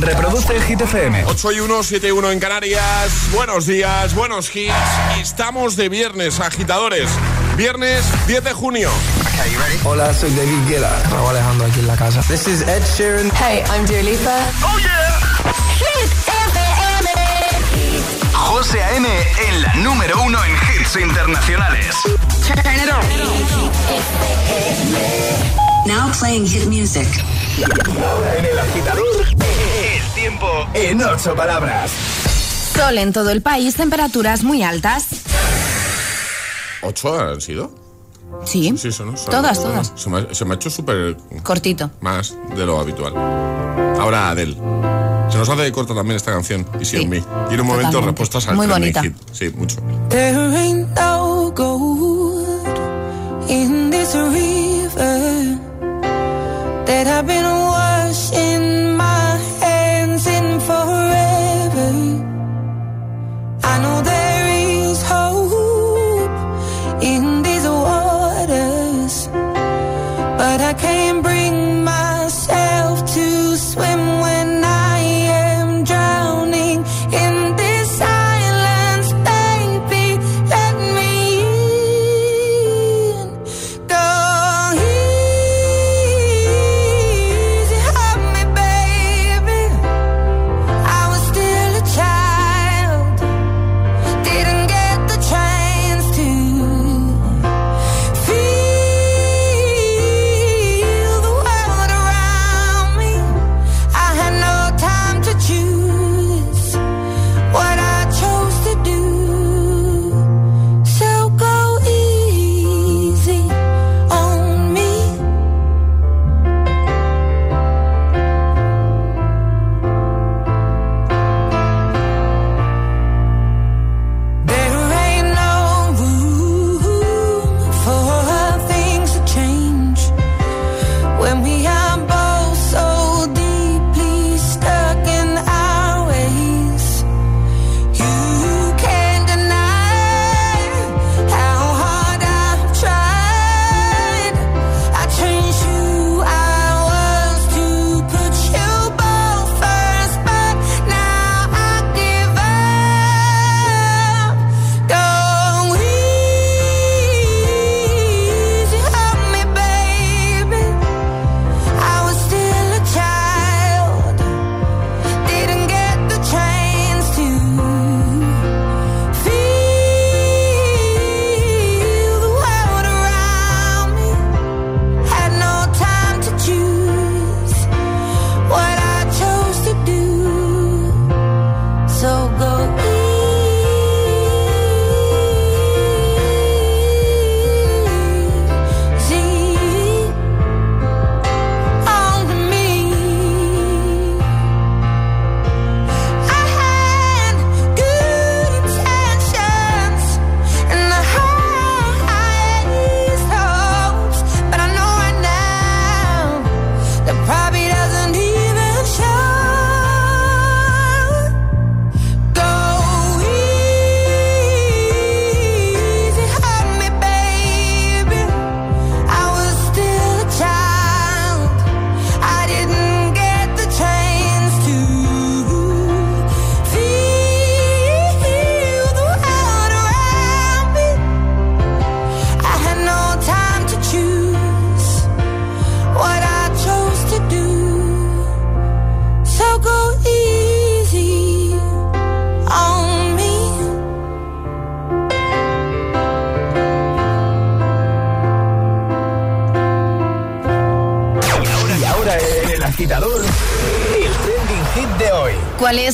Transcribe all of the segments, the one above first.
Reproduce el Hit FM. 8 y 1, 7 y 1 en Canarias. Buenos días, buenos hits. Estamos de viernes, agitadores. Viernes 10 de junio. Hola, soy David Guetta. Raúl Alejandro aquí en la casa. This is Ed Sheeran. Hey, I'm Dua Lipa. ¡Oh, yeah! Hit FM. José A.M. en la número uno en hits internacionales. Turn it on. Now playing hit music. Ahora en el agitador, tiempo en ocho palabras. Sol en todo el país, temperaturas muy altas. ¿Ocho han sido? Sí, Sí, eso no. Son- todas, todas. Se me, ha- se me ha hecho súper Cortito. más de lo habitual. Ahora Adele. Se nos hace corta también esta canción, y Sí, Me. Tiene un momento respuestas al Muy bonita. hit. Sí, mucho. There ain't no gold in this river that I've been washing I know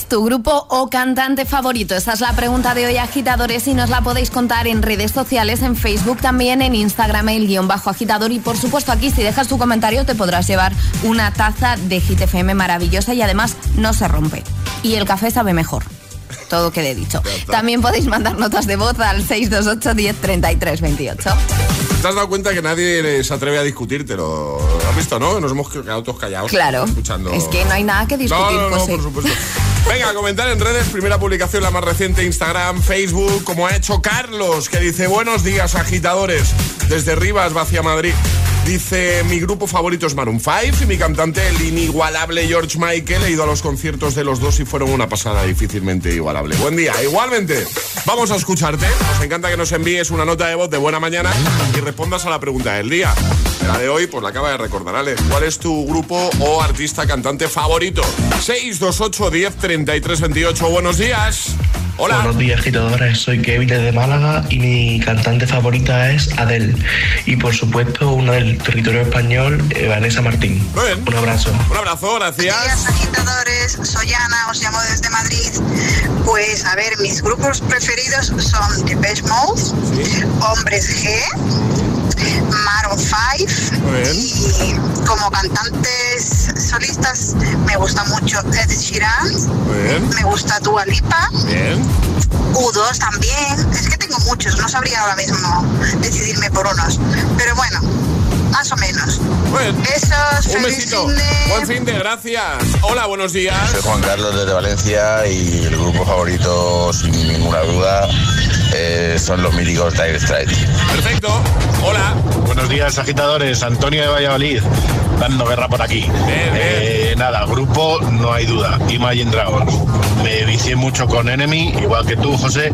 es tu grupo o cantante favorito? Esa es la pregunta de hoy, agitadores, y nos la podéis contar en redes sociales, en Facebook, también en Instagram, el guion bajo agitador. Y por supuesto, aquí, si dejas tu comentario, te podrás llevar una taza de Hit FM maravillosa y además no se rompe. Y el café sabe mejor. Todo quede dicho. También podéis mandar notas de voz al 628 10 33 28. ¿Te has dado cuenta que nadie se atreve a discutírtelo? ¿Has visto, no? Nos hemos quedado todos callados. Claro. Escuchando. Es que no hay nada que discutir, No, no, no, José. por supuesto. Venga, comentar en redes, primera publicación, la más reciente, Instagram, Facebook, como ha hecho Carlos, que dice, buenos días, agitadores, desde Rivas, hacia Madrid. Dice, mi grupo favorito es Maroon 5 y mi cantante, el inigualable George Michael. He ido a los conciertos de los dos y fueron una pasada difícilmente igualable. Buen día, igualmente. Vamos a escucharte. Nos encanta que nos envíes una nota de voz de buena mañana y respondas a la pregunta del día. La de hoy, pues la acaba de recordar, Ale. ¿Cuál es tu grupo o artista cantante favorito? 628 10 33 28. Buenos días. Hola. Buenos días, agitadores. Soy Kevin desde Málaga y mi cantante favorita es Adele. Y por supuesto, una del territorio español, eh, Vanessa Martín. Muy bien. Un abrazo. Un abrazo, Buenos días, gracias. agitadores. Soy Ana, os llamo desde Madrid. Pues a ver, mis grupos preferidos son Depeche Mode, Hombres G, Maroon 5 Muy bien. y como cantantes solistas me gusta mucho Ed Sheeran, Muy bien. Me gusta Dua Lipa, Bien. U2 también. Es que tengo muchos, no sabría ahora mismo decidirme por unos. Pero bueno, más o menos. Bien. Besos, Un feliz besito. fin de- Buen fin de gracias. Hola, buenos días. Soy Juan Carlos desde Valencia y el grupo favorito, sin ninguna duda, eh, son los míticos Dire Straits. Perfecto. Hola. Buenos días, agitadores. Antonio de Valladolid, dando guerra por aquí. bien. Eh, nada, grupo, no hay duda. Imagine Dragons. Me vicié mucho con Enemy, igual que tú, José.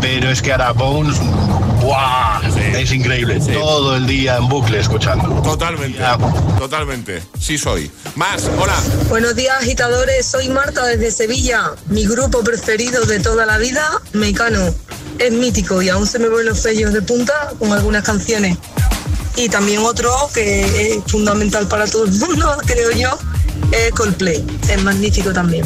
Pero es que ahora Bones, ¡buah! Es increíble. Todo el día en bucle escuchando. Totalmente. Totalmente. Sí soy. Más. Hola. Buenos días, agitadores. Soy Marta desde Sevilla. Mi grupo preferido de toda la vida, Mecano. Es mítico y aún se me ven los sellos de punta con algunas canciones. Y también otro que es fundamental para todo el mundo, creo yo, es Coldplay. Es magnífico también.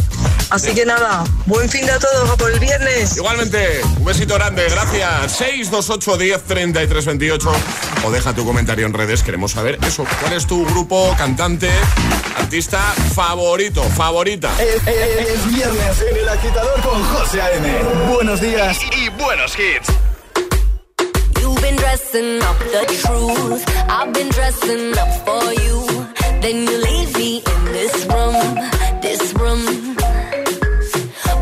Así que nada, buen fin de a todos, a por el viernes. Igualmente, un besito grande, gracias. 628 10 33 28. O deja tu comentario en redes, queremos saber eso. ¿Cuál es tu grupo, cantante, artista favorito, favorita? Es, es- es viernes en el agitador con José A.M. Buenos días y, y buenos hits. You've been dressing up the truth. I've been dressing up for you. Then you leave me in this room, this room.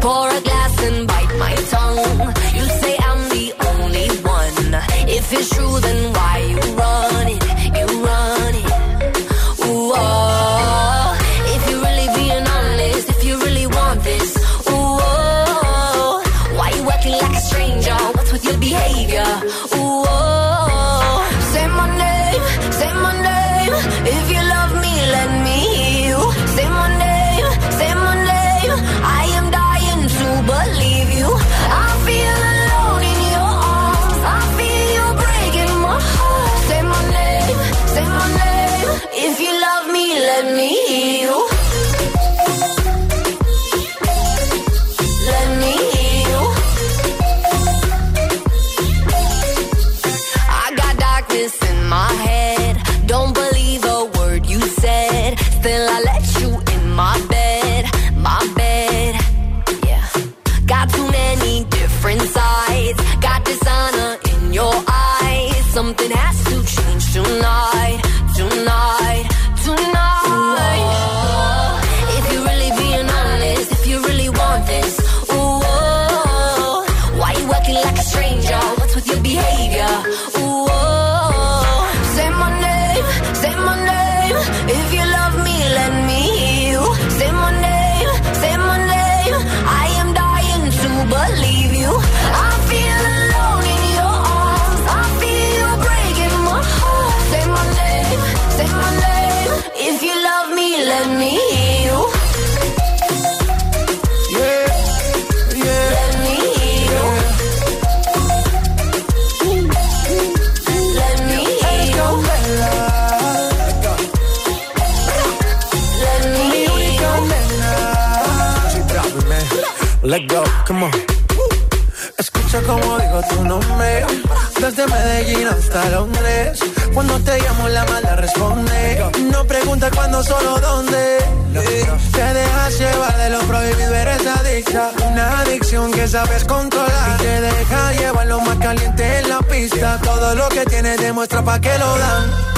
Pour a glass and bite my tongue. You say I'm the only one. If it's true, then why you run Something has tu nombre. Desde Medellín hasta Londres. Cuando te llamo la mala responde. No pregunta cuándo, solo dónde. Te dejas llevar de lo prohibido, eres adicta. Una adicción que sabes controlar. Y te deja llevar lo más caliente en la pista. Todo lo que tienes demuestra pa' que lo dan.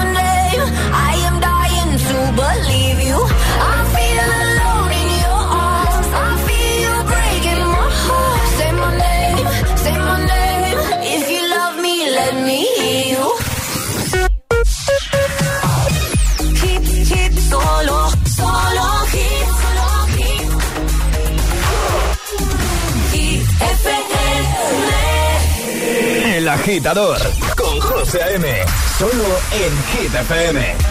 believe you. I feel alone in your arms. I feel you breaking my heart. Say my name, say my name. If you love me, let me hear you. Hit, hit, solo, solo hit, solo hit. El agitador con José A.M. Solo en Hit FM.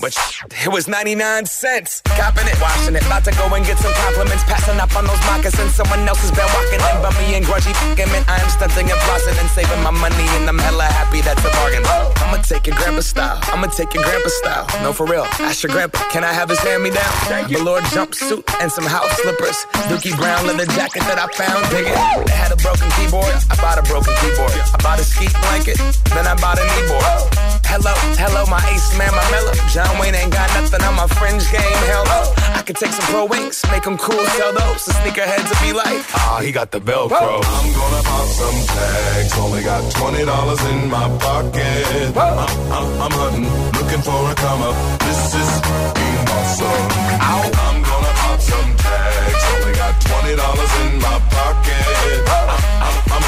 But it was 99 cents. Copping it, washing it. About to go and get some compliments. Passing up on those moccasins. Someone else has been walking in. Bummy and grudgy fucking man. I am stunting and flossing and saving my money. And I'm hella happy that's a bargain. I'ma take your grandpa style. I'ma take your grandpa style. No, for real. Ask your grandpa. Can I have his hand me down? Velour jumpsuit and some house slippers. Dookie brown leather jacket that I found. Dig it. They had a broken keyboard. I bought a broken keyboard. I bought a ski blanket. Then I bought a kneeboard. Hello, hello, my ace man, my mellow. John Wayne ain't got nothing on my fringe game. Hell no. I could take some pro wings, make them cool, sell those. The sneakerheads will be like, ah, he got the Velcro. I'm gonna pop some tags. Only got twenty dollars in my pocket. I'm, I'm, I'm hunting, looking for a come up. This is being awesome. I'm gonna pop some tags. Only got twenty dollars in my pocket.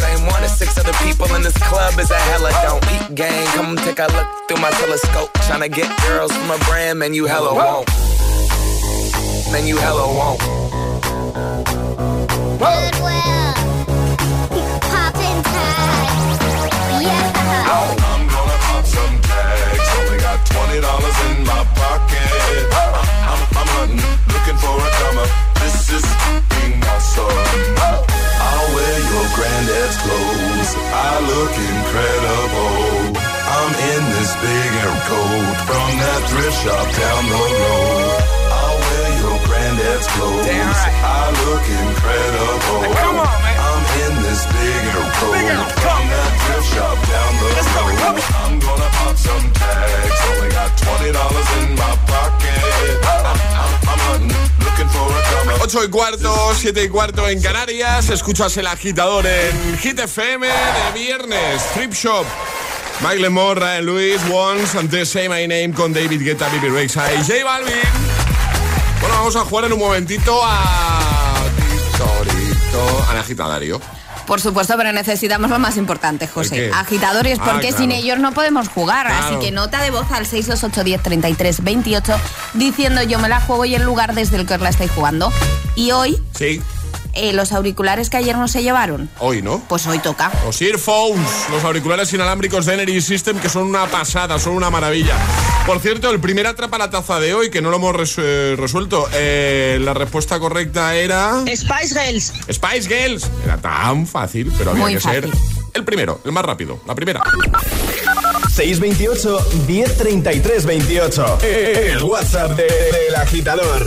same one as six other people in this club is a hella don't eat gang. Come take a look through my telescope. Tryna get girls from a brand, man, you hella won't. Man, you hella won't. Goodwill. Poppin' tags. Yeah. I'm gonna pop some tags. Only got twenty dollars in my pocket. 8 y cuarto, 7 y cuarto en Canarias. Escuchas el agitador en Hit FM de viernes. Trip Shop. Michael Moore, Ryan Lewis, Once, antes Say My Name con David Guetta, Bibi Rexa y J Balvin. Bueno, vamos a jugar en un momentito a... Al agitadario. Por supuesto, pero necesitamos lo más importante, José. Agitadores, Ah, porque claro. sin ellos no podemos jugar. Claro. Así que nota de voz al 628 10 33 28 diciendo yo me la juego y el lugar desde el que os la estáis jugando. Y hoy Sí. Eh, los auriculares que ayer no se llevaron. Hoy, ¿no? Pues hoy toca. Los earphones, los auriculares inalámbricos de Energy System, que son una pasada, son una maravilla. Por cierto, el primer atrapa la taza de hoy, que no lo hemos eh, resuelto, eh, la respuesta correcta era... Spice Girls. Spice Girls. Era tan fácil, pero había que ser el primero, el más rápido, la primera. 628 1033 28. El WhatsApp del de, de, agitador.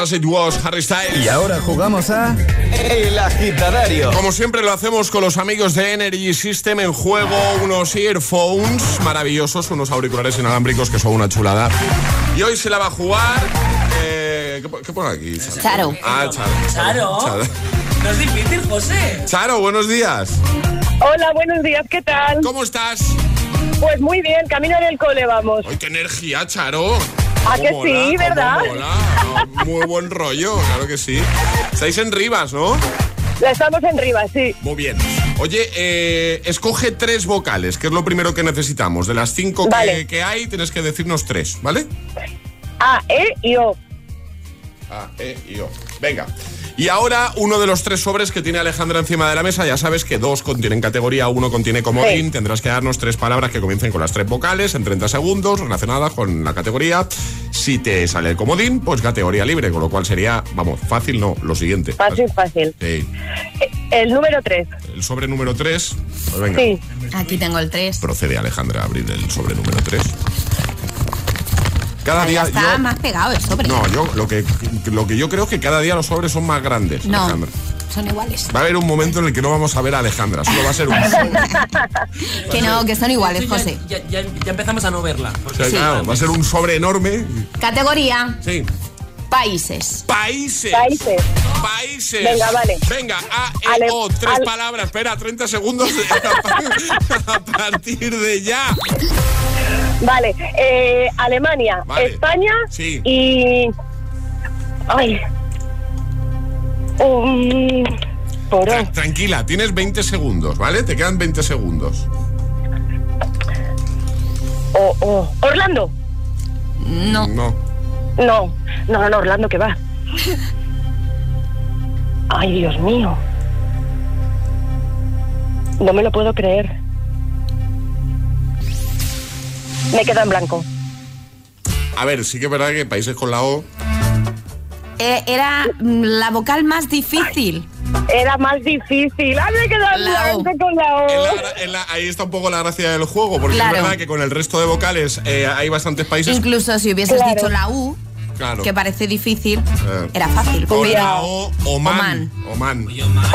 As It Was, Harry Styles. Y ahora jugamos a El Agitadario. Como siempre lo hacemos con los amigos de Energy System en juego, unos earphones maravillosos, unos auriculares inalámbricos que son una chulada. Y hoy se la va a jugar. eh, ¿qué, qué pone aquí? Charo. Ah, Charo. Charo. No es difícil, José. Charo, buenos días. Hola, buenos días, ¿qué tal? ¿Cómo estás? Pues muy bien, camino en el cole vamos. ¡Ay, qué energía, Charo! ¿A ¿Cómo que mola, sí, verdad? mola? No, Muy buen rollo, claro que sí. Estáis en Rivas, ¿no? La estamos en Rivas, sí. Muy bien. Oye, eh, escoge tres vocales, que es lo primero que necesitamos. De las cinco que- que, hay, tienes que decirnos tres, ¿vale? A, E y O. A, E y O. Venga. Y ahora uno de los tres sobres que tiene Alejandra encima de la mesa, ya sabes que dos contienen categoría, uno contiene comodín, Sí. tendrás que darnos tres palabras que comiencen con las tres vocales en 30 segundos relacionadas con la categoría. Si te sale el comodín, pues categoría libre, con lo cual sería, vamos, fácil no, lo siguiente. Fácil, fácil. Sí. El número 3. El sobre número 3, pues venga. Sí. Aquí tengo el 3. Procede Alejandra a abrir el sobre número 3. Cada día está yo- más pegado el sobre. No, yo lo que, lo que yo creo es que cada día los sobres son más grandes, No, Alejandra. son iguales. Va a haber un momento en el que no vamos a ver a Alejandra, solo va a ser un sobre. Que no, que son iguales, José. Ya, ya- ya empezamos a no verla. O claro, va a ser un sobre enorme. Categoría, Sí. países. Países. Países. Países. Venga, vale. Venga, A, E, Ale- O, tres Ale- palabras. Espera, 30 segundos a partir de ya. Vale. Eh, Alemania, Vale. España Sí. y... Ay. Um. Tra- tranquila, tienes 20 segundos, ¿vale? Te quedan 20 segundos. O- o- Orlando. No. No. No, no, no, Orlando, que va. Ay, Dios mío. No me lo puedo creer. Me queda en blanco. A ver, sí que es verdad que países con la O. Eh, era mm, la vocal más difícil. Era más difícil. ¡Ay, me queda en blanco con la O! en la- en la- ahí está un poco la gracia del juego, porque Claro. es verdad que con el resto de vocales eh, hay bastantes países. Incluso si hubieses Claro. dicho la U, Claro. que parece difícil, Eh. era fácil. Pero- la O, Oman. Oman.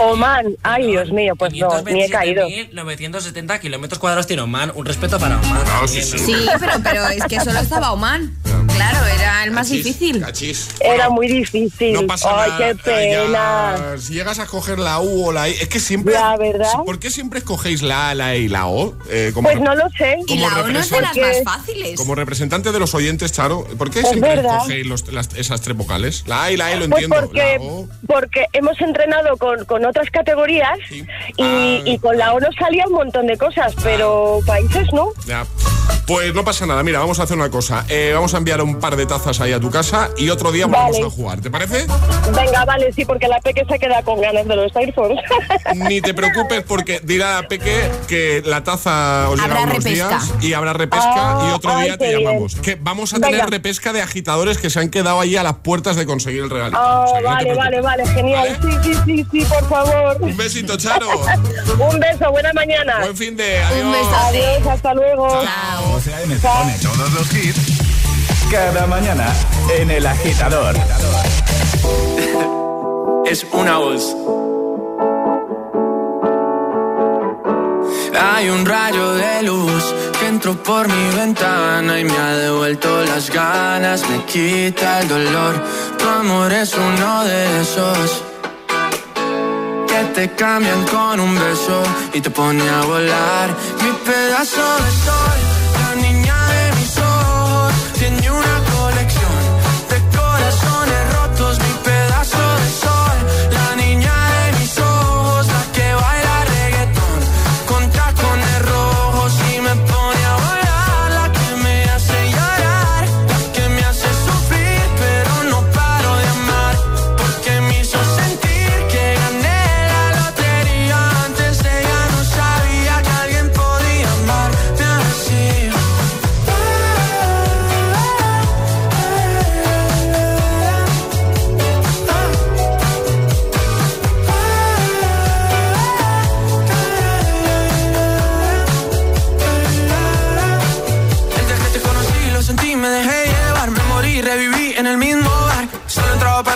Oman. Ay, Dios mío, pues no, ni he caído. 970 kilómetros cuadrados tiene Oman. Un respeto para Oman. Ah, sí, sí. Sí, pero, pero es que solo estaba Oman. Claro, era el más Cachis, difícil. cachis. Era muy difícil. No pasa Ay, nada. qué pena. ya, si llegas a escoger la U o la I, es que siempre. Ya, ¿verdad? ¿Por qué siempre escogéis la A, la I y la O? Eh, como, Pues no lo sé. Y la O no es de las más fáciles. como representante de los oyentes, Charo, ¿por qué Es siempre verdad. escogéis los- las- esas tres vocales? La A y la I lo Pues entiendo. porque, La O. porque hemos entrenado con, con otras categorías Sí. y, Ah. y con la O nos salía un montón de cosas, pero países no. Ya. Pues no pasa nada, mira, vamos a hacer una cosa. Eh, vamos a enviar un par de tazas ahí a tu casa y otro día vamos Vale. a jugar, ¿te parece? Venga, vale, sí, porque la peque se queda con ganas de los iPhones. Ni te preocupes porque dirá Peque que la taza os llega unos repesca. días y habrá repesca Ah, y otro ay, día te bien. llamamos. Que vamos a tener repesca de agitadores que se han quedado ahí a las puertas de conseguir el regalo. Ah, O sea, que no te vale, vale, vale, genial. Sí, sí, sí, sí, por favor. Un besito, Charo. Un beso, buena mañana. Buen fin de adiós. Un beso. Adiós, hasta luego. José A.M. te pone todos los hits cada mañana en El Agitador. es una voz. Hay un rayo de luz que entró por mi ventana y me ha devuelto las ganas, me quita el dolor. Tu amor es uno de esos que te cambian con un beso y te pone a volar. Mi pedazo de sol,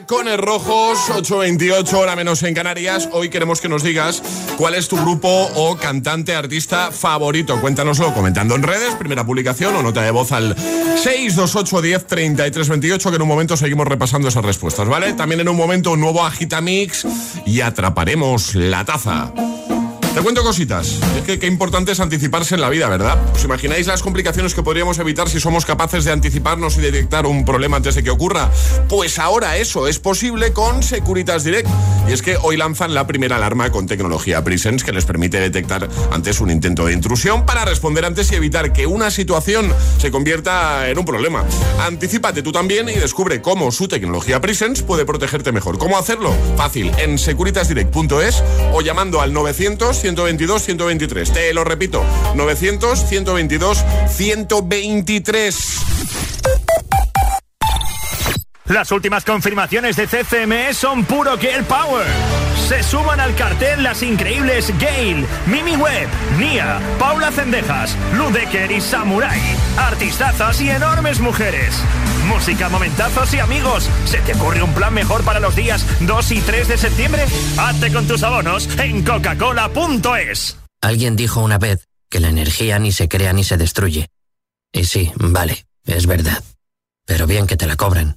Tacones Rojos, 8.28, hora menos en Canarias. Hoy queremos que nos digas cuál es tu grupo o cantante, artista favorito. Cuéntanoslo comentando en redes, primera publicación o nota de voz al 628 10 33 28, que en un momento seguimos repasando esas respuestas, ¿vale? También en un momento un nuevo Agitamix y atraparemos la taza. Te cuento cositas. Es que qué importante es anticiparse en la vida, ¿verdad? ¿Os imagináis las complicaciones que podríamos evitar si somos capaces de anticiparnos y detectar un problema antes de que ocurra? Pues ahora eso es posible con Securitas Direct. Y es que hoy lanzan la primera alarma con tecnología Presence que les permite detectar antes un intento de intrusión para responder antes y evitar que una situación se convierta en un problema. Anticípate tú también y descubre cómo su tecnología Presence puede protegerte mejor. ¿Cómo hacerlo? Fácil, en securitasdirect.es o llamando al 900 122 123. Te lo repito, 900 122 123. Las últimas confirmaciones de CCME son puro Girl Power. Se suman al cartel las increíbles Gail, Mimi Webb, Nia, Paula Cendejas, Ludecker y Samurai. Artistazas y enormes mujeres. Música, momentazos y amigos. ¿Se te ocurre un plan mejor para los días 2 y 3 de septiembre? Hazte con tus abonos en coca-cola.es. Alguien dijo una vez que la energía ni se crea ni se destruye. Y sí, vale, es verdad. Pero bien que te la cobran.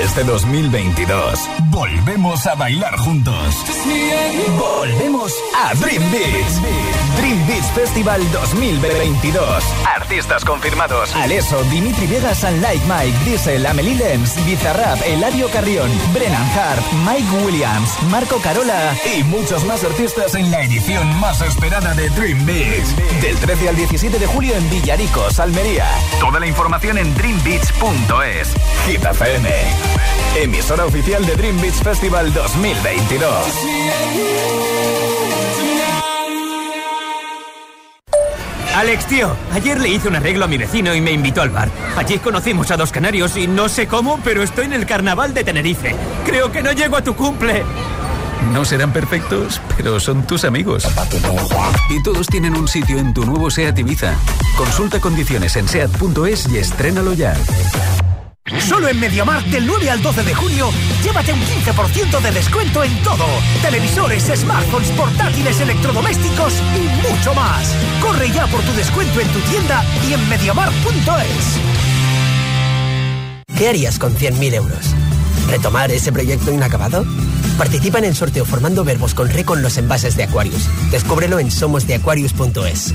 Este 2022 volvemos a bailar juntos. Volvemos a Dream Beats. Dream Beats Festival 2022. Artistas confirmados: Aleso, Dimitri Vegas Like Mike, Diesel, Amelie Lenz, Bizarrap, Eladio Carrión, Brennan Hart, Mike Williams, Marco Carola y muchos más artistas en la edición más esperada de Dream Beats. Del 13 al 17 de julio en Villaricos, Almería. Toda la información en dreambeats.es. Hit FM. Emisora oficial de Dream Beats Festival 2022. Alex, tío, ayer le hice un arreglo a mi vecino y me invitó al bar. Allí conocimos a dos canarios y no sé cómo, pero estoy en el carnaval de Tenerife. Creo que no llego a tu cumple. No serán perfectos, pero son tus amigos. Y todos tienen un sitio en tu nuevo SEAT Ibiza. Consulta condiciones en SEAT.es y estrénalo ya. Solo en MediaMarkt del 9 al 12 de junio, llévate un 15% de descuento en todo. Televisores, smartphones, portátiles, electrodomésticos y mucho más. Corre ya por tu descuento en tu tienda y en MediaMarkt.es. ¿Qué harías con 100.000 euros? ¿Retomar ese proyecto inacabado? Participa en el sorteo formando verbos con re con los envases de Aquarius. Descúbrelo en somosdeaquarius.es.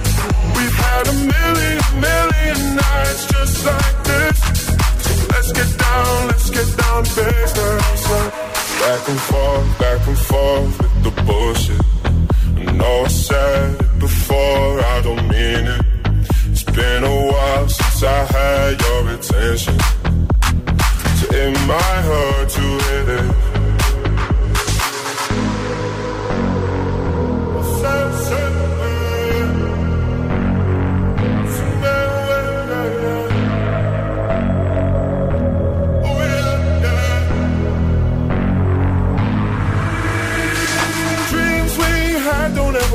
We've had a million, million nights just like this. So let's get down, let's get down. Back and forth, back and forth with the bullshit. I know I said it before, I don't mean it. It's been a while since I had your attention. So it might hurt to hit it.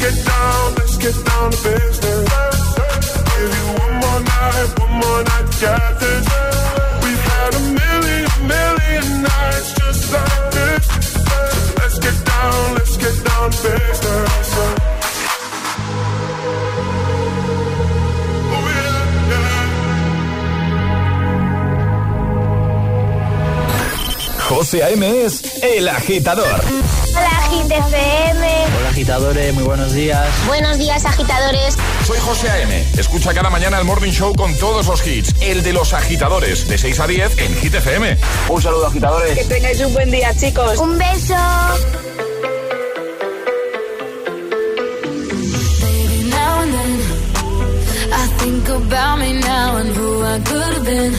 Let's get down, let's get down to business. Give you one more night, one more night to get this. We've had a million, million nights just like this. So let's get down, let's get down to business. Oh, yeah, yeah. José A.M. es El Agitador. Agitadores, muy buenos días. Buenos días, agitadores. Soy José A.M. Escucha cada mañana el Morning Show con todos los hits. El de los agitadores, de 6 a 10 en Hit FM. Un saludo agitadores. Que tengáis un buen día, chicos. Un beso. Baby, now and then I think about me now and who I could have been.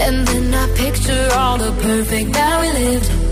And then I picture all the perfect that we lived.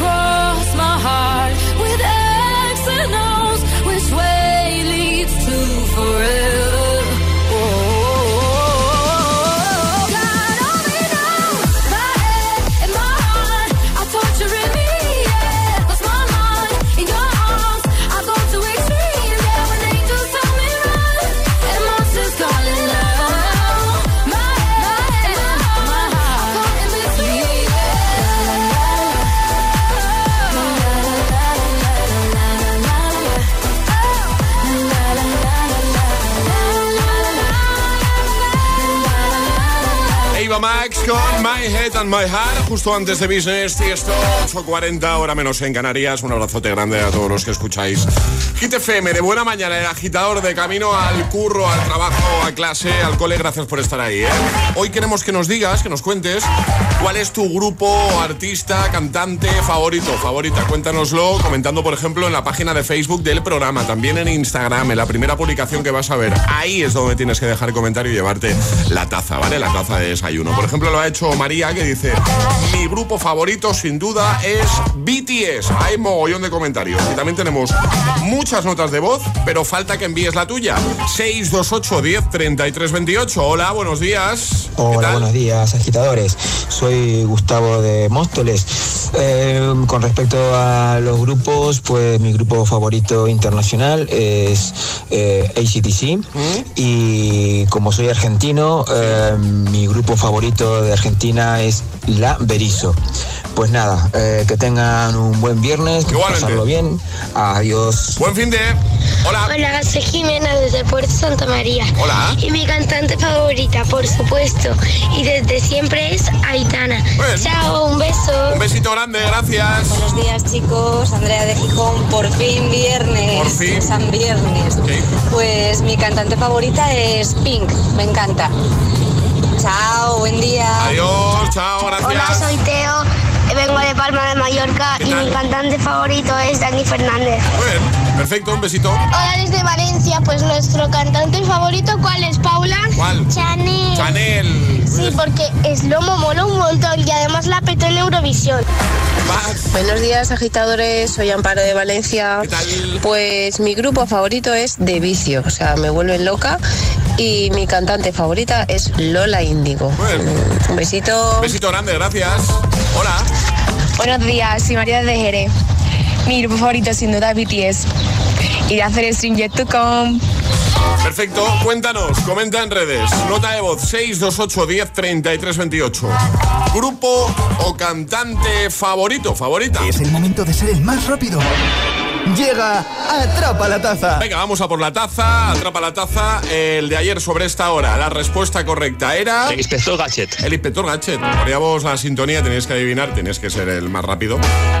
cross my heart. Con My Head and My Heart, justo antes de Business, y esto 8.40, hora menos en Canarias. Un abrazote grande a todos los que escucháis. Hit FM, de buena mañana, el agitador de camino al curro, al trabajo, a clase, al cole. Gracias por estar ahí. ¿eh? Hoy queremos que nos digas, que nos cuentes cuál es tu grupo, artista, cantante favorito, favorita. Cuéntanoslo comentando, por ejemplo, en la página de Facebook del programa, también en Instagram, en la primera publicación que vas a ver. Ahí es donde tienes que dejar comentario y llevarte la taza, ¿vale? La taza de desayuno. Por ejemplo, lo ha hecho María que dice, mi grupo favorito sin duda es BTS. Hay mogollón de comentarios. Y también tenemos muchas notas de voz, pero falta que envíes la tuya. 628 10 33 28. Hola, buenos días. Hola, buenos días, agitadores. Soy Gustavo de Móstoles. Eh, con respecto a los grupos, pues mi grupo favorito internacional es eh, ACTC. ¿Mm? Y como soy argentino, eh, mi grupo favorito de Argentina es La Berizo. Pues nada, eh, que tengan un buen viernes, que pasarlo bien. Adiós. Buen fin de. Hola. Hola, soy Jimena desde Puerto Santa María. Hola. Y mi cantante favorita, por supuesto. Y desde siempre es Aitana. Chao, un beso. Un besito grande, gracias. Buenos días, chicos. Andrea de Gijón, por fin viernes. Por fin. San Viernes. Pues mi cantante favorita es Pink. Me encanta. Chao, buen día. Adiós, chao, gracias. Hola, soy Teo. Vengo de Palma de Mallorca y mi cantante favorito es Dani Fernández. Muy bien, perfecto, un besito. Hola desde Valencia, pues nuestro cantante favorito, ¿cuál es, Paula? ¿Cuál? Chanel. Chanel. Sí, porque es lomo mola un montón y además la petó en Eurovisión. Buenos días, agitadores. Soy Amparo de Valencia. Pues mi grupo favorito es De Vicio, o sea, me vuelven loca. Y mi cantante favorita es Lola Índigo. Un besito. Un besito grande, gracias. Hola. Buenos días, soy María de Jerez. Mi grupo favorito sin duda es BTS. Y de hacer Stranger to Come. Perfecto, cuéntanos, comenta en redes. Nota de voz 628 10 33 28. Grupo o cantante favorito, favorita. Es el momento de ser el más rápido. Llega Atrapa la Taza. Venga, vamos a por la taza. Atrapa la taza. El de ayer sobre esta hora. La respuesta correcta era. El inspector Gadget. El inspector Gadget. Poníamos la sintonía, tenías que adivinar, tenías que ser el más rápido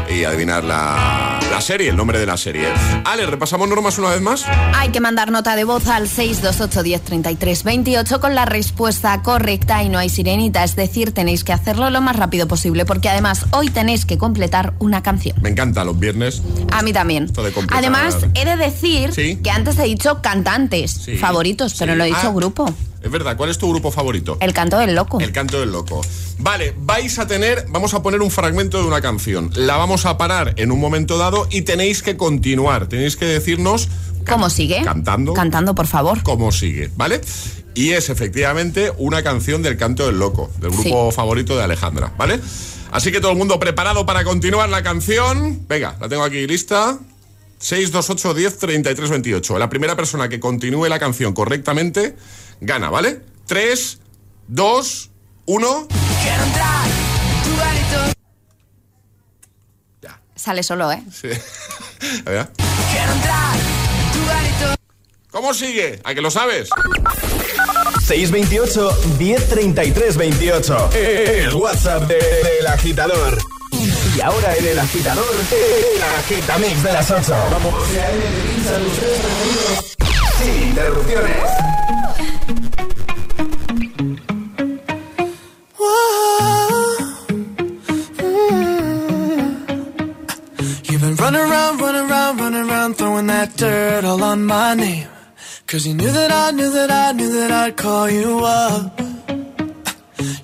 y adivinar la, la serie, el nombre de la serie. Ale, repasamos normas una vez más. Hay que mandar nota de voz al 628 10 33 28 con la respuesta correcta y no hay sirenita. Es decir, tenéis que hacerlo lo más rápido posible porque además hoy tenéis que completar una canción. Me encanta los viernes. A mí también. Esto de completar. Además, he de decir Sí. que antes he dicho cantantes Sí, favoritos, pero sí. no he dicho Ah. grupo. Es verdad, ¿cuál es tu grupo favorito? El canto del loco. El canto del loco. Vale, vais a tener, vamos a poner un fragmento de una canción. La vamos a parar en un momento dado y tenéis que continuar. Tenéis que decirnos ¿Cómo sigue? Cantando. Cantando, por favor. cómo sigue, ¿vale? Y es efectivamente una canción del canto del loco, del grupo favorito de Alejandra, ¿vale? Así que todo el mundo preparado para continuar la canción. Venga, la tengo aquí lista. 628 10 33 28. La primera persona que continúe la canción correctamente gana, ¿vale? 3, 2, 1. Sale solo, ¿eh? Sí. A ver. ¿Cómo sigue? ¿A que lo sabes? 628 1033 28. El WhatsApp de- del agitador. Y ahora en el agitador, el agitamix de las 8. Vamos. Sin interrupciones. You've been running around, running around, running around, throwing that dirt all on my name. Cause you knew that I knew that I knew that I'd call you up.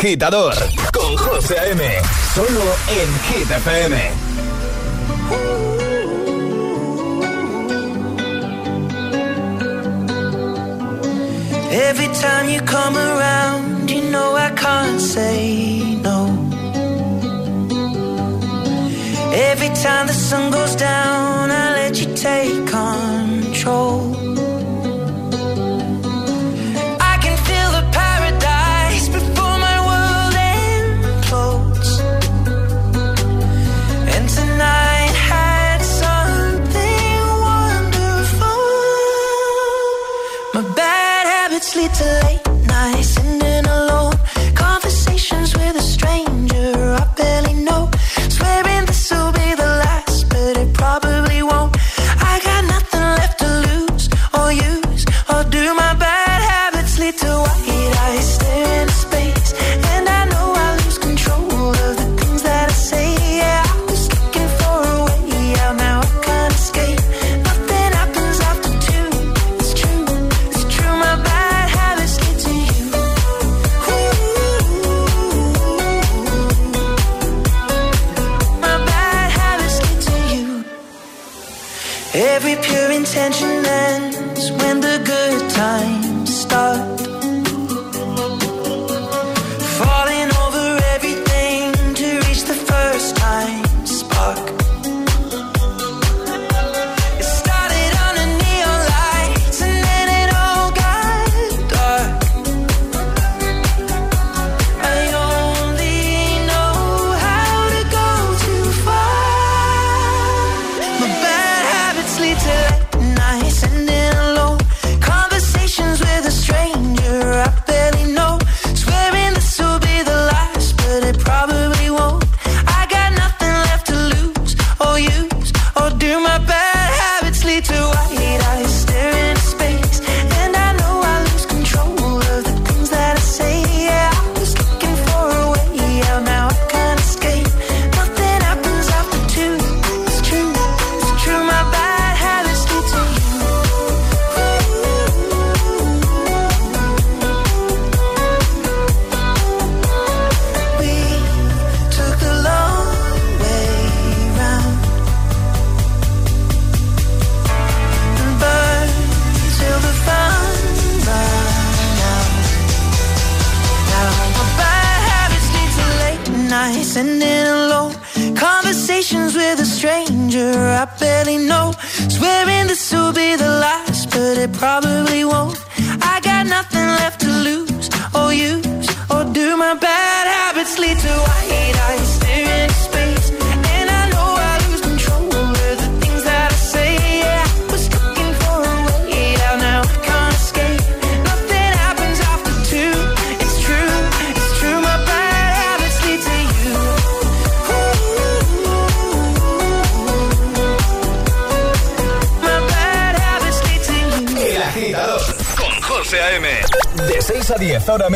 agitador con José A.M. Solo en Hit. Every time you come around, you know I can't say no. Every time the sun goes down, I let you take control.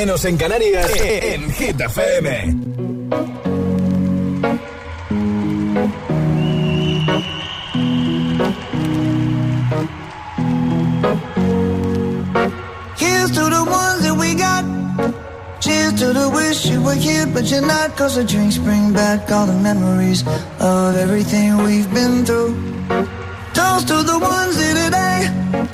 Menos en Canarias, en Hit FM. Here's to the ones that we got. Cheers to the wish you were here, but you're not. Cause the drinks bring back all the memories of everything we've been through. Toast to the ones here today.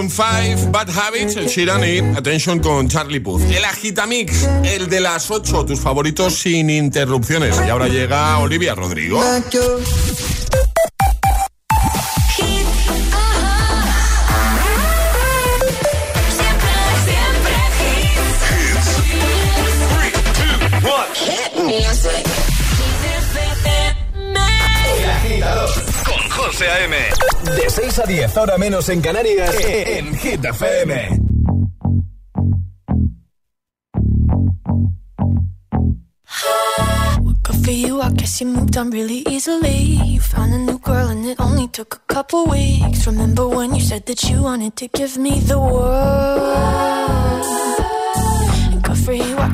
Maroon 5, Bad Habits, el Sheeran y Attention con Charlie Puth. El Agitamix, el de las 8, tus favoritos sin interrupciones. Y ahora llega Olivia Rodrigo. Con José A.M. De 6 a 10, ahora menos en Canarias, eh, en Hit FM. Good for you, I guess you moved on really easily. You found a new girl and it only took a couple weeks. Remember when you said that you wanted to give me the world?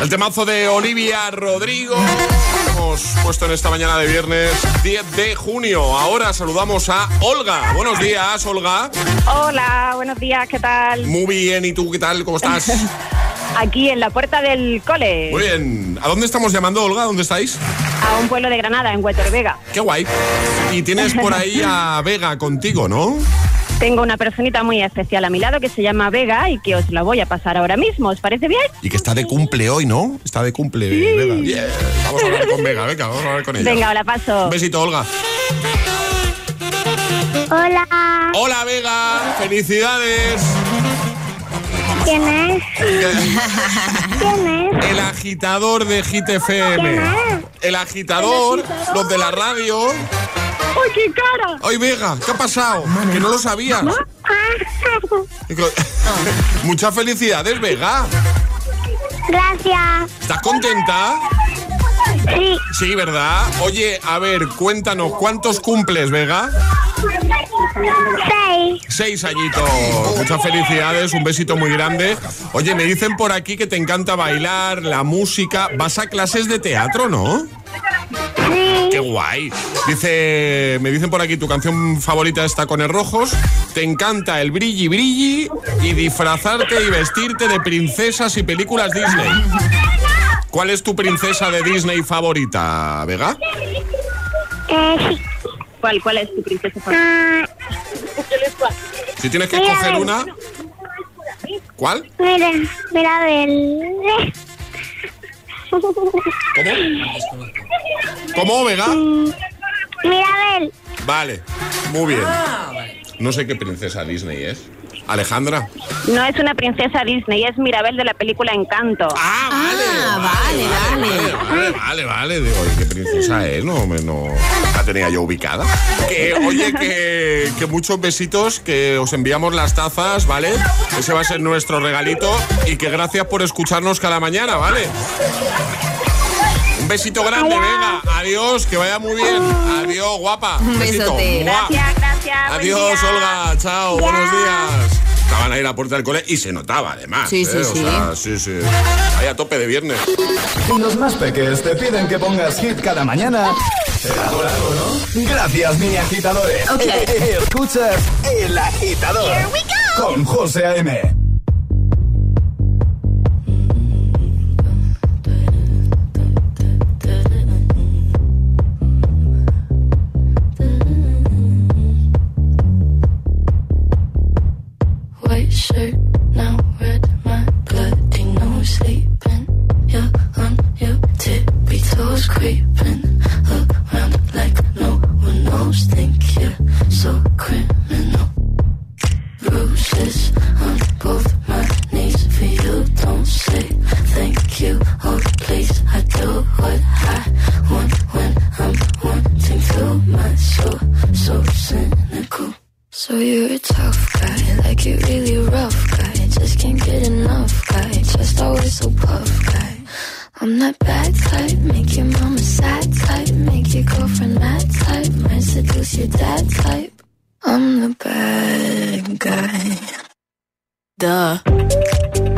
El temazo de Olivia Rodrigo. Hemos puesto en esta mañana de viernes 10 de junio. Ahora saludamos a Olga. Buenos días, Olga. Hola, buenos días, ¿qué tal? Muy bien, ¿y tú qué tal? ¿Cómo estás? Aquí en la puerta del cole, Muy bien. ¿A dónde estamos llamando, Olga? ¿Dónde estáis? a un pueblo de Granada, en Huetor Vega. Qué guay. Y tienes por ahí a Vega contigo, ¿no? Tengo una personita muy especial a mi lado que se llama Vega y que os la voy a pasar ahora mismo. ¿Os parece bien? Y que está de cumple hoy, ¿no? Está de cumple, Vega. Bien. Vamos a hablar con Vega, venga, vamos a hablar con ella. Venga, la paso. Un besito, Olga. Hola. Hola, Vega. Felicidades. ¿Quién es? ¿Quién es? El agitador de Hit FM. El agitador, los de la radio. ¡Uy, qué cara! Ay, Vega, ¿qué ha pasado? Que no lo sabías. Muchas felicidades, Vega. Gracias. ¿Estás contenta? Sí. Sí, ¿verdad? Oye, a ver, cuéntanos, ¿cuántos cumples, Vega? Seis. Seis añitos. Muchas felicidades, un besito muy grande. Oye, me dicen por aquí que te encanta bailar, la música. ¿Vas a clases de teatro, no? Sí. Qué guay. Dice, me dicen por aquí, tu canción favorita está con Rojos. Te encanta el brilli brilli y disfrazarte y vestirte de princesas y películas Disney. ¿Cuál es tu princesa de Disney favorita, Vega? Eh, sí. ¿Cuál, ¿Cuál es tu princesa favorita? Ah, Si tienes que Mira, escoger una, ¿cuál? mira, mira, a ver. ¿Cómo, Vega? Mira, a ver. Vale, muy bien. No sé qué princesa Disney es. Alejandra. No es una princesa Disney, es Mirabel de la película Encanto. Ah, vale, vale, vale, vale, vale. Digo, oye, ¿qué princesa es? No, me- no la tenía yo ubicada. Que, oye, que, que muchos besitos, que os enviamos las tazas, ¿vale? Ese va a ser nuestro regalito y que gracias por escucharnos cada mañana, ¿vale? Un besito grande, venga. Adiós, que vaya muy bien. Adiós, guapa. Un Besito. Gracias, gracias. buen Adiós, día. Olga. Chao, buenos días. Estaban ahí a la puerta del cole y se notaba, además. Sí, sí, ¿eh? O sí. sea, sí, sí. Ahí a tope de viernes. Y los más peques te piden que pongas hit cada mañana. ¿Será por algo, no? Gracias, mini agitadores. Ok. Escuchas El Agitador. Con José A.M. So you're a tough guy, like you really can't get enough guy, just always so puff guy. I'm that bad type, make your mama sad type, make your girlfriend mad type, might seduce your dad type. I'm the bad guy. Duh.